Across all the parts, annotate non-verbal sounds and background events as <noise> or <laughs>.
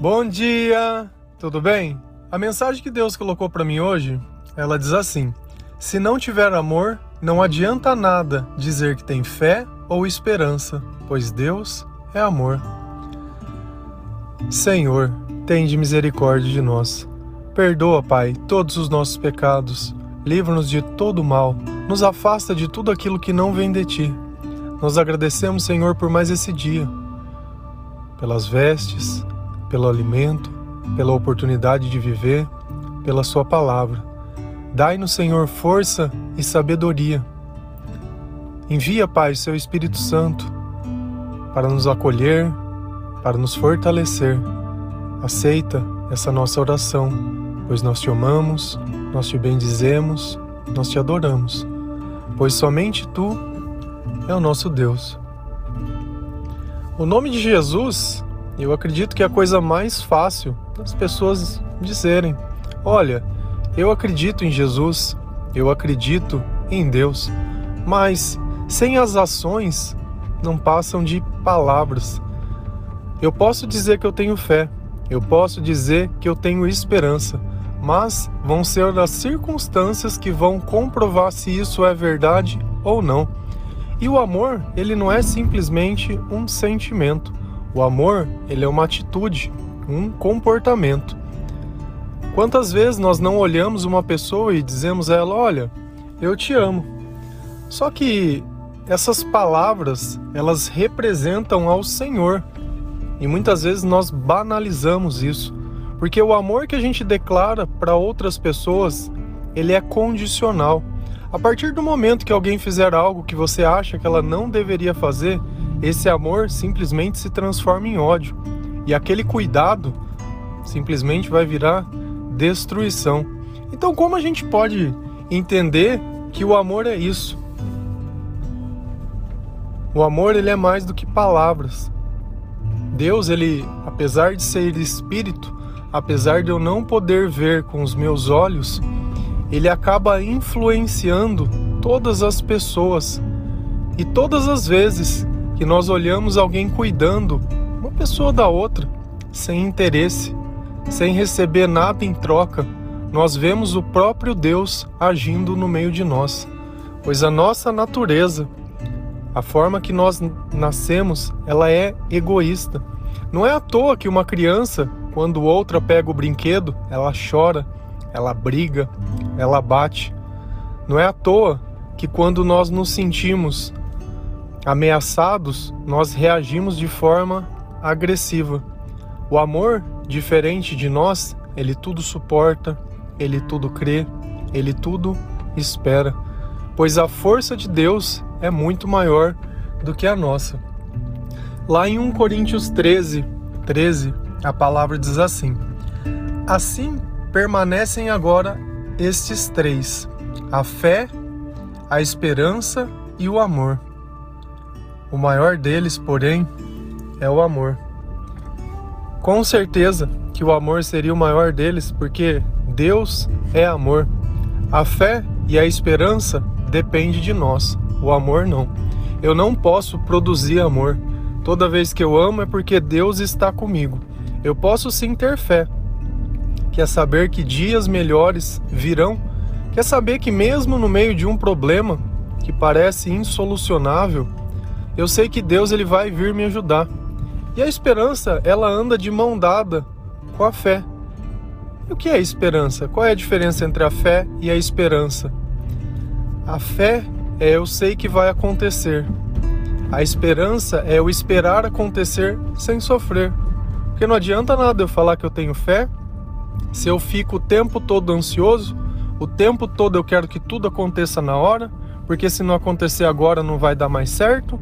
Bom dia, tudo bem? A mensagem que Deus colocou para mim hoje, ela diz assim: Se não tiver amor, não adianta nada dizer que tem fé ou esperança, pois Deus é amor. Senhor, tende misericórdia de nós. Perdoa, Pai, todos os nossos pecados. Livra-nos de todo mal. Nos afasta de tudo aquilo que não vem de ti. Nós agradecemos, Senhor, por mais esse dia, pelas vestes, pelo alimento, pela oportunidade de viver, pela Sua palavra. Dai-nos, Senhor, força e sabedoria. Envia, Pai, Seu Espírito Santo para nos acolher, para nos fortalecer. Aceita essa nossa oração, pois nós te amamos, nós te bendizemos, nós te adoramos, pois somente Tu é o nosso Deus. O nome de Jesus eu acredito que é a coisa mais fácil das pessoas dizerem: Olha, eu acredito em Jesus, eu acredito em Deus, mas sem as ações não passam de palavras. Eu posso dizer que eu tenho fé, eu posso dizer que eu tenho esperança, mas vão ser as circunstâncias que vão comprovar se isso é verdade ou não. E o amor, ele não é simplesmente um sentimento. O amor, ele é uma atitude, um comportamento. Quantas vezes nós não olhamos uma pessoa e dizemos a ela: "Olha, eu te amo". Só que essas palavras, elas representam ao Senhor. E muitas vezes nós banalizamos isso, porque o amor que a gente declara para outras pessoas, ele é condicional. A partir do momento que alguém fizer algo que você acha que ela não deveria fazer, esse amor simplesmente se transforma em ódio. E aquele cuidado simplesmente vai virar destruição. Então, como a gente pode entender que o amor é isso? O amor ele é mais do que palavras. Deus, ele, apesar de ser espírito, apesar de eu não poder ver com os meus olhos, ele acaba influenciando todas as pessoas. E todas as vezes que nós olhamos alguém cuidando uma pessoa da outra, sem interesse, sem receber nada em troca, nós vemos o próprio Deus agindo no meio de nós. Pois a nossa natureza, a forma que nós nascemos, ela é egoísta. Não é à toa que uma criança, quando outra pega o brinquedo, ela chora, ela briga, ela bate. Não é à toa que quando nós nos sentimos ameaçados, nós reagimos de forma agressiva. O amor, diferente de nós, ele tudo suporta, ele tudo crê, ele tudo espera, pois a força de Deus é muito maior do que a nossa. Lá em 1 Coríntios 13, 13, a palavra diz assim: Assim permanecem agora estes três: a fé, a esperança e o amor o maior deles, porém, é o amor. Com certeza que o amor seria o maior deles, porque Deus é amor. A fé e a esperança depende de nós, o amor não. Eu não posso produzir amor. Toda vez que eu amo é porque Deus está comigo. Eu posso sim ter fé. Quer saber que dias melhores virão? Quer saber que mesmo no meio de um problema que parece insolucionável, eu sei que Deus ele vai vir me ajudar. E a esperança, ela anda de mão dada com a fé. E o que é esperança? Qual é a diferença entre a fé e a esperança? A fé é eu sei que vai acontecer. A esperança é eu esperar acontecer sem sofrer. Porque não adianta nada eu falar que eu tenho fé se eu fico o tempo todo ansioso, o tempo todo eu quero que tudo aconteça na hora, porque se não acontecer agora não vai dar mais certo,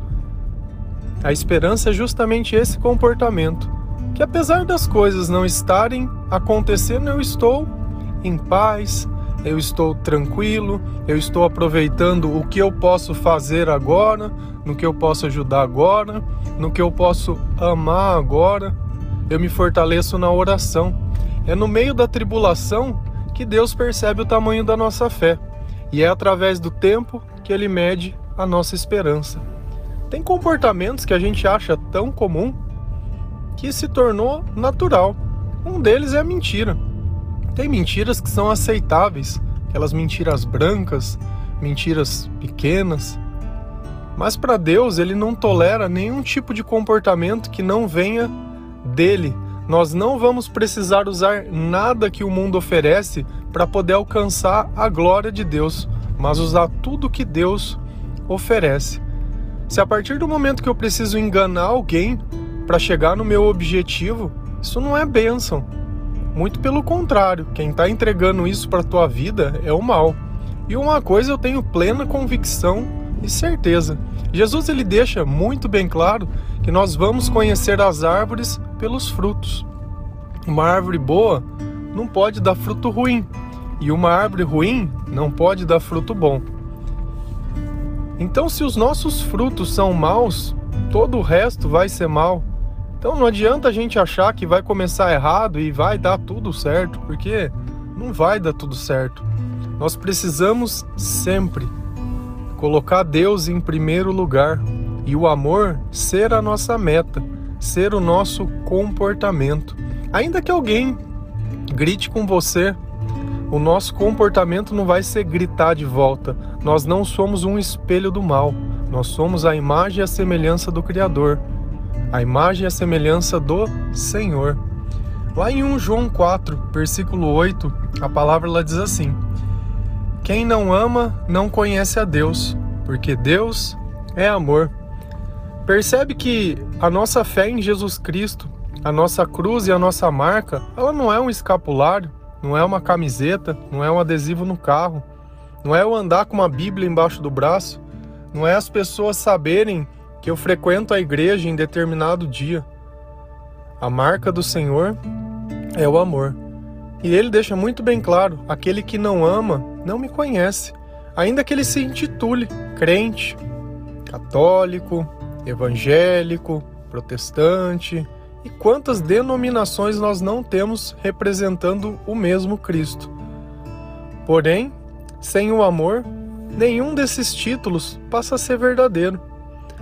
a esperança é justamente esse comportamento, que apesar das coisas não estarem acontecendo, eu estou em paz, eu estou tranquilo, eu estou aproveitando o que eu posso fazer agora, no que eu posso ajudar agora, no que eu posso amar agora. Eu me fortaleço na oração. É no meio da tribulação que Deus percebe o tamanho da nossa fé, e é através do tempo que ele mede a nossa esperança. Tem comportamentos que a gente acha tão comum que se tornou natural. Um deles é a mentira. Tem mentiras que são aceitáveis, aquelas mentiras brancas, mentiras pequenas. Mas para Deus, ele não tolera nenhum tipo de comportamento que não venha dele. Nós não vamos precisar usar nada que o mundo oferece para poder alcançar a glória de Deus, mas usar tudo que Deus oferece. Se a partir do momento que eu preciso enganar alguém para chegar no meu objetivo, isso não é bênção. Muito pelo contrário, quem está entregando isso para a tua vida é o mal. E uma coisa eu tenho plena convicção e certeza. Jesus ele deixa muito bem claro que nós vamos conhecer as árvores pelos frutos. Uma árvore boa não pode dar fruto ruim, e uma árvore ruim não pode dar fruto bom. Então, se os nossos frutos são maus, todo o resto vai ser mal. Então não adianta a gente achar que vai começar errado e vai dar tudo certo, porque não vai dar tudo certo. Nós precisamos sempre colocar Deus em primeiro lugar e o amor ser a nossa meta, ser o nosso comportamento. Ainda que alguém grite com você, o nosso comportamento não vai ser gritar de volta. Nós não somos um espelho do mal, nós somos a imagem e a semelhança do Criador a imagem e a semelhança do Senhor. Lá em 1 João 4, versículo 8, a palavra ela diz assim: Quem não ama não conhece a Deus, porque Deus é amor. Percebe que a nossa fé em Jesus Cristo, a nossa cruz e a nossa marca, ela não é um escapulário, não é uma camiseta, não é um adesivo no carro, não é eu andar com uma Bíblia embaixo do braço, não é as pessoas saberem que eu frequento a igreja em determinado dia. A marca do Senhor é o amor. E ele deixa muito bem claro: aquele que não ama não me conhece, ainda que ele se intitule crente, católico, evangélico, protestante. E quantas denominações nós não temos representando o mesmo Cristo? Porém, sem o amor, nenhum desses títulos passa a ser verdadeiro.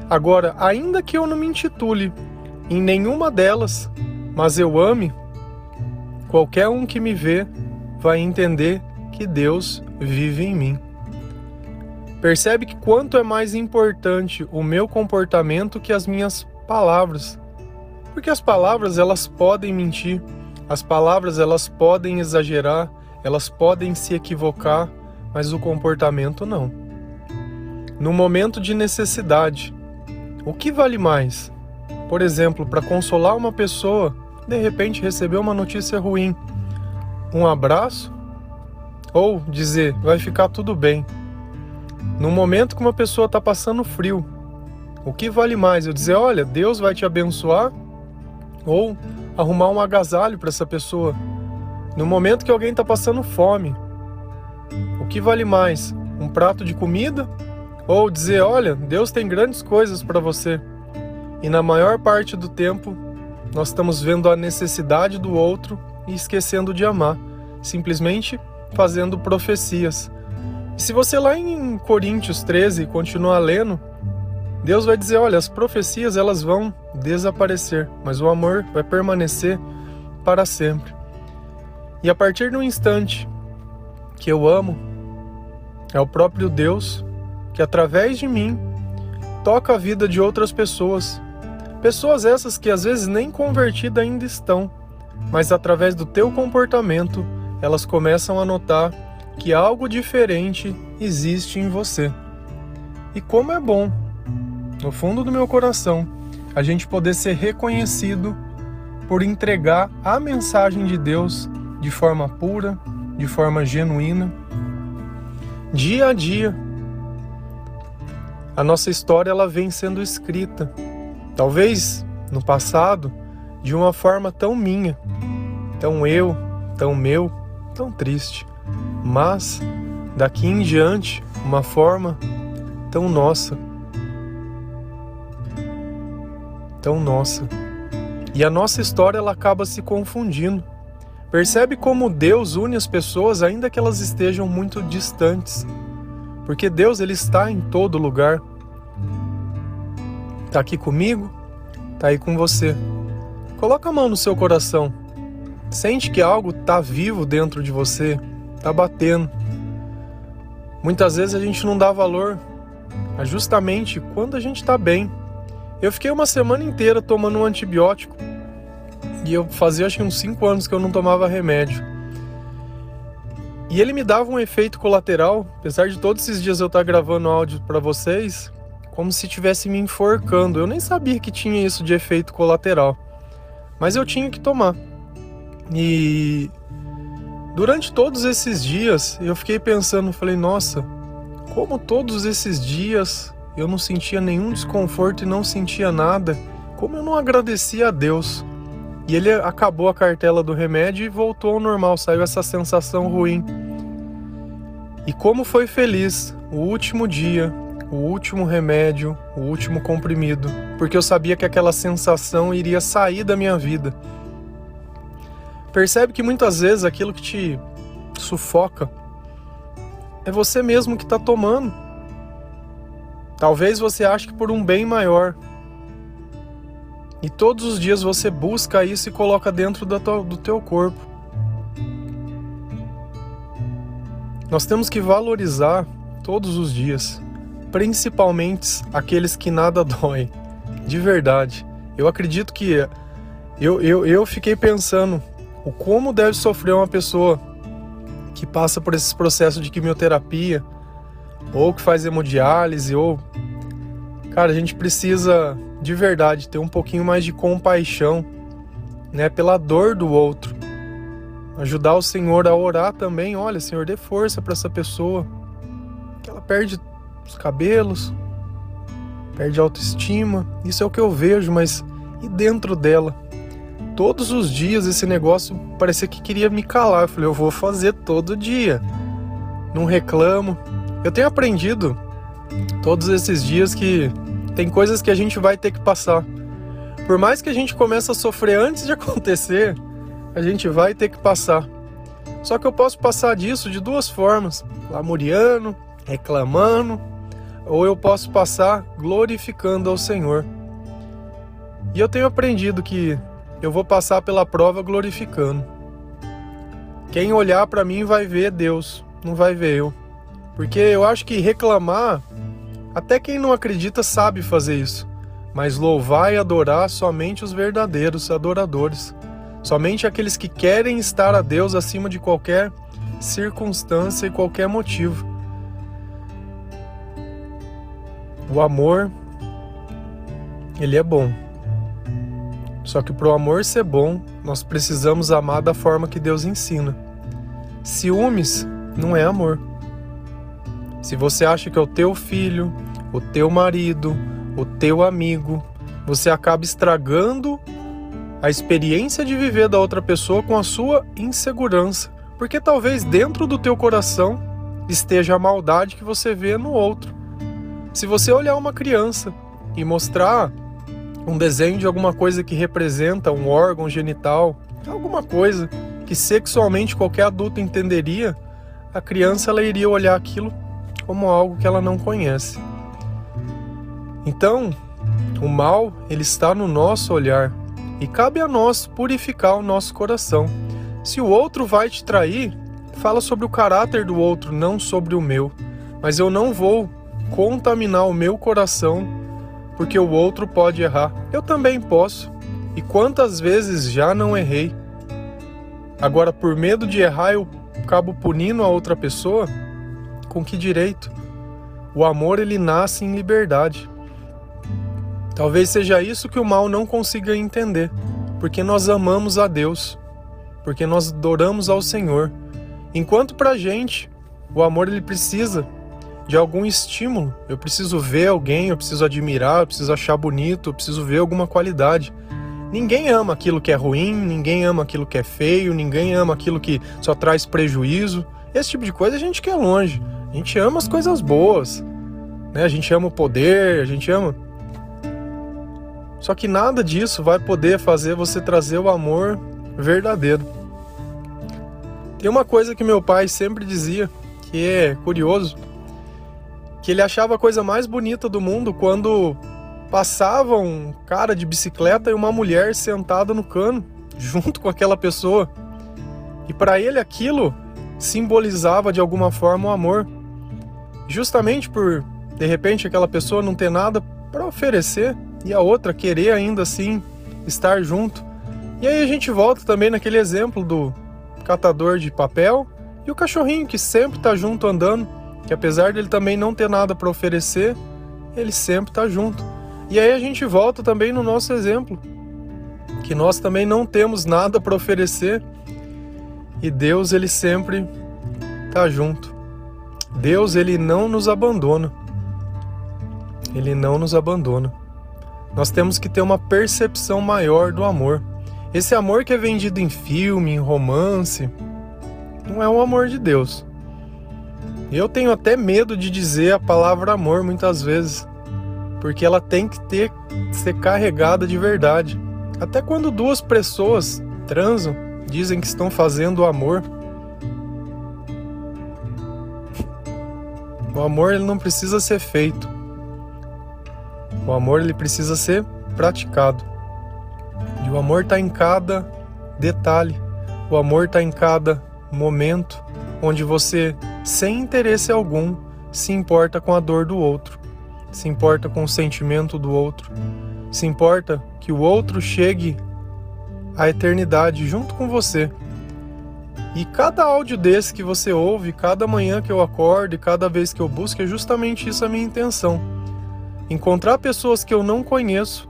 Agora, ainda que eu não me intitule em nenhuma delas, mas eu ame, qualquer um que me vê vai entender que Deus vive em mim. Percebe que quanto é mais importante o meu comportamento que as minhas palavras. Porque as palavras elas podem mentir, as palavras elas podem exagerar, elas podem se equivocar, mas o comportamento não. No momento de necessidade, o que vale mais? Por exemplo, para consolar uma pessoa, de repente receber uma notícia ruim, um abraço ou dizer vai ficar tudo bem. No momento que uma pessoa está passando frio, o que vale mais? Eu dizer olha, Deus vai te abençoar ou arrumar um agasalho para essa pessoa. No momento que alguém está passando fome, o que vale mais? Um prato de comida ou dizer, olha, Deus tem grandes coisas para você. E na maior parte do tempo, nós estamos vendo a necessidade do outro e esquecendo de amar, simplesmente fazendo profecias. Se você lá em Coríntios 13 continuar lendo, Deus vai dizer, olha, as profecias elas vão desaparecer, mas o amor vai permanecer para sempre. E a partir do instante que eu amo, é o próprio Deus que através de mim toca a vida de outras pessoas. Pessoas essas que às vezes nem convertidas ainda estão, mas através do teu comportamento elas começam a notar que algo diferente existe em você. E como é bom, no fundo do meu coração, a gente poder ser reconhecido por entregar a mensagem de Deus de forma pura, de forma genuína, dia a dia a nossa história ela vem sendo escrita, talvez no passado, de uma forma tão minha, tão eu, tão meu, tão triste, mas daqui em diante, uma forma tão nossa, tão nossa. E a nossa história ela acaba se confundindo. Percebe como Deus une as pessoas ainda que elas estejam muito distantes porque Deus ele está em todo lugar. Está aqui comigo, está aí com você. Coloca a mão no seu coração. Sente que algo tá vivo dentro de você, tá batendo. Muitas vezes a gente não dá valor, mas justamente quando a gente tá bem. Eu fiquei uma semana inteira tomando um antibiótico e eu fazia acho que uns 5 anos que eu não tomava remédio. E ele me dava um efeito colateral, apesar de todos esses dias eu estar gravando áudio para vocês, como se estivesse me enforcando. Eu nem sabia que tinha isso de efeito colateral, mas eu tinha que tomar. E durante todos esses dias eu fiquei pensando, falei, nossa, como todos esses dias eu não sentia nenhum desconforto e não sentia nada, como eu não agradecia a Deus. E ele acabou a cartela do remédio e voltou ao normal, saiu essa sensação ruim. E como foi feliz o último dia, o último remédio, o último comprimido, porque eu sabia que aquela sensação iria sair da minha vida. Percebe que muitas vezes aquilo que te sufoca é você mesmo que está tomando. Talvez você ache que por um bem maior, e todos os dias você busca isso e coloca dentro do teu corpo. Nós temos que valorizar todos os dias, principalmente aqueles que nada <laughs> dói. De verdade. Eu acredito que eu, eu, eu fiquei pensando o como deve sofrer uma pessoa que passa por esses processos de quimioterapia, ou que faz hemodiálise, ou. Cara, a gente precisa de verdade, ter um pouquinho mais de compaixão, né, pela dor do outro. Ajudar o Senhor a orar também, olha, Senhor, dê força para essa pessoa, que ela perde os cabelos, perde autoestima. Isso é o que eu vejo, mas e dentro dela? Todos os dias esse negócio parecia que queria me calar. Eu falei, eu vou fazer todo dia. Não reclamo. Eu tenho aprendido todos esses dias que tem coisas que a gente vai ter que passar. Por mais que a gente comece a sofrer antes de <laughs> acontecer, a gente vai ter que passar. Só que eu posso passar disso de duas formas: lamuriando, reclamando, ou eu posso passar glorificando ao Senhor. E eu tenho aprendido que eu vou passar pela prova glorificando. Quem olhar para mim vai ver Deus, não vai ver eu. Porque eu acho que reclamar até quem não acredita sabe fazer isso, mas louvar e adorar somente os verdadeiros adoradores, somente aqueles que querem estar a Deus acima de qualquer circunstância e qualquer motivo. O amor, ele é bom. Só que para o amor ser bom, nós precisamos amar da forma que Deus ensina. Ciúmes não é amor. Se você acha que é o teu filho, o teu marido, o teu amigo, você acaba estragando a experiência de viver da outra pessoa com a sua insegurança, porque talvez dentro do teu coração esteja a maldade que você vê no outro. Se você olhar uma criança e mostrar um desenho de alguma coisa que representa um órgão genital, alguma coisa que sexualmente qualquer adulto entenderia, a criança ela iria olhar aquilo como algo que ela não conhece. Então, o mal, ele está no nosso olhar e cabe a nós purificar o nosso coração. Se o outro vai te trair, fala sobre o caráter do outro, não sobre o meu. Mas eu não vou contaminar o meu coração porque o outro pode errar. Eu também posso. E quantas vezes já não errei? Agora, por medo de errar, eu acabo punindo a outra pessoa? Com que direito? O amor ele nasce em liberdade. Talvez seja isso que o mal não consiga entender, porque nós amamos a Deus, porque nós adoramos ao Senhor. Enquanto para a gente, o amor ele precisa de algum estímulo. Eu preciso ver alguém, eu preciso admirar, eu preciso achar bonito, eu preciso ver alguma qualidade. Ninguém ama aquilo que é ruim, ninguém ama aquilo que é feio, ninguém ama aquilo que só traz prejuízo. Esse tipo de coisa a gente quer longe. A gente ama as coisas boas, né? A gente ama o poder, a gente ama só que nada disso vai poder fazer você trazer o amor verdadeiro. Tem uma coisa que meu pai sempre dizia, que é curioso, que ele achava a coisa mais bonita do mundo quando passava um cara de bicicleta e uma mulher sentada no cano. junto com aquela pessoa. E para ele aquilo simbolizava de alguma forma o amor. Justamente por de repente aquela pessoa não ter nada para oferecer e a outra querer ainda assim estar junto. E aí a gente volta também naquele exemplo do catador de papel e o cachorrinho que sempre está junto andando, que apesar dele também não ter nada para oferecer, ele sempre está junto. E aí a gente volta também no nosso exemplo, que nós também não temos nada para oferecer e Deus ele sempre está junto. Deus ele não nos abandona. Ele não nos abandona. Nós temos que ter uma percepção maior do amor. Esse amor que é vendido em filme, em romance, não é o amor de Deus. Eu tenho até medo de dizer a palavra amor muitas vezes, porque ela tem que ter ser carregada de verdade. Até quando duas pessoas transam, dizem que estão fazendo amor. O amor ele não precisa ser feito. O amor ele precisa ser praticado. E o amor está em cada detalhe. O amor está em cada momento onde você, sem interesse algum, se importa com a dor do outro, se importa com o sentimento do outro, se importa que o outro chegue à eternidade junto com você. E cada áudio desse que você ouve, cada manhã que eu acordo e cada vez que eu busco, é justamente isso a minha intenção. Encontrar pessoas que eu não conheço,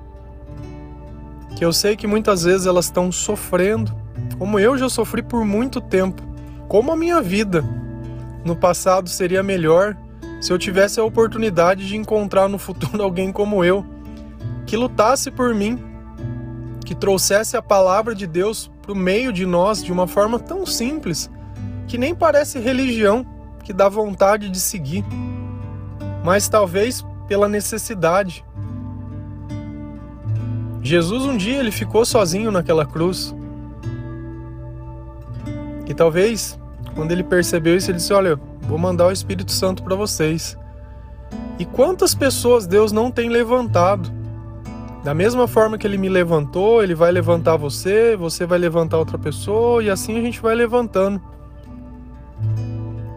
que eu sei que muitas vezes elas estão sofrendo, como eu já sofri por muito tempo, como a minha vida no passado seria melhor se eu tivesse a oportunidade de encontrar no futuro <laughs> alguém como eu, que lutasse por mim, que trouxesse a palavra de Deus para o meio de nós de uma forma tão simples, que nem parece religião, que dá vontade de seguir. Mas talvez pela necessidade. Jesus um dia ele ficou sozinho naquela cruz. E talvez quando ele percebeu isso, ele disse: "Olha, vou mandar o Espírito Santo para vocês". E quantas pessoas Deus não tem levantado? Da mesma forma que ele me levantou, ele vai levantar você, você vai levantar outra pessoa e assim a gente vai levantando.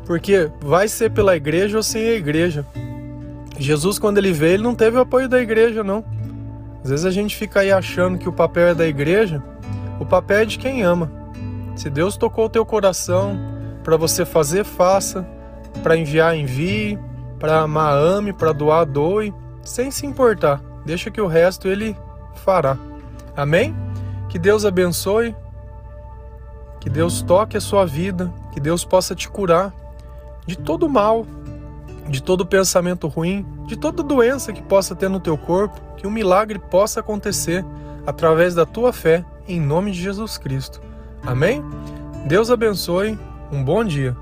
Porque vai ser pela igreja ou sem a igreja. Jesus, quando ele veio, ele não teve o apoio da igreja, não. Às vezes a gente fica aí achando que o papel é da igreja, o papel é de quem ama. Se Deus tocou o teu coração para você fazer, faça, para enviar, envie, para amar, ame, para doar, doe, sem se importar. Deixa que o resto ele fará. Amém? Que Deus abençoe, que Deus toque a sua vida, que Deus possa te curar de todo mal, de todo pensamento ruim, de toda doença que possa ter no teu corpo, que um milagre possa acontecer através da tua fé, em nome de Jesus Cristo. Amém? Deus abençoe, um bom dia.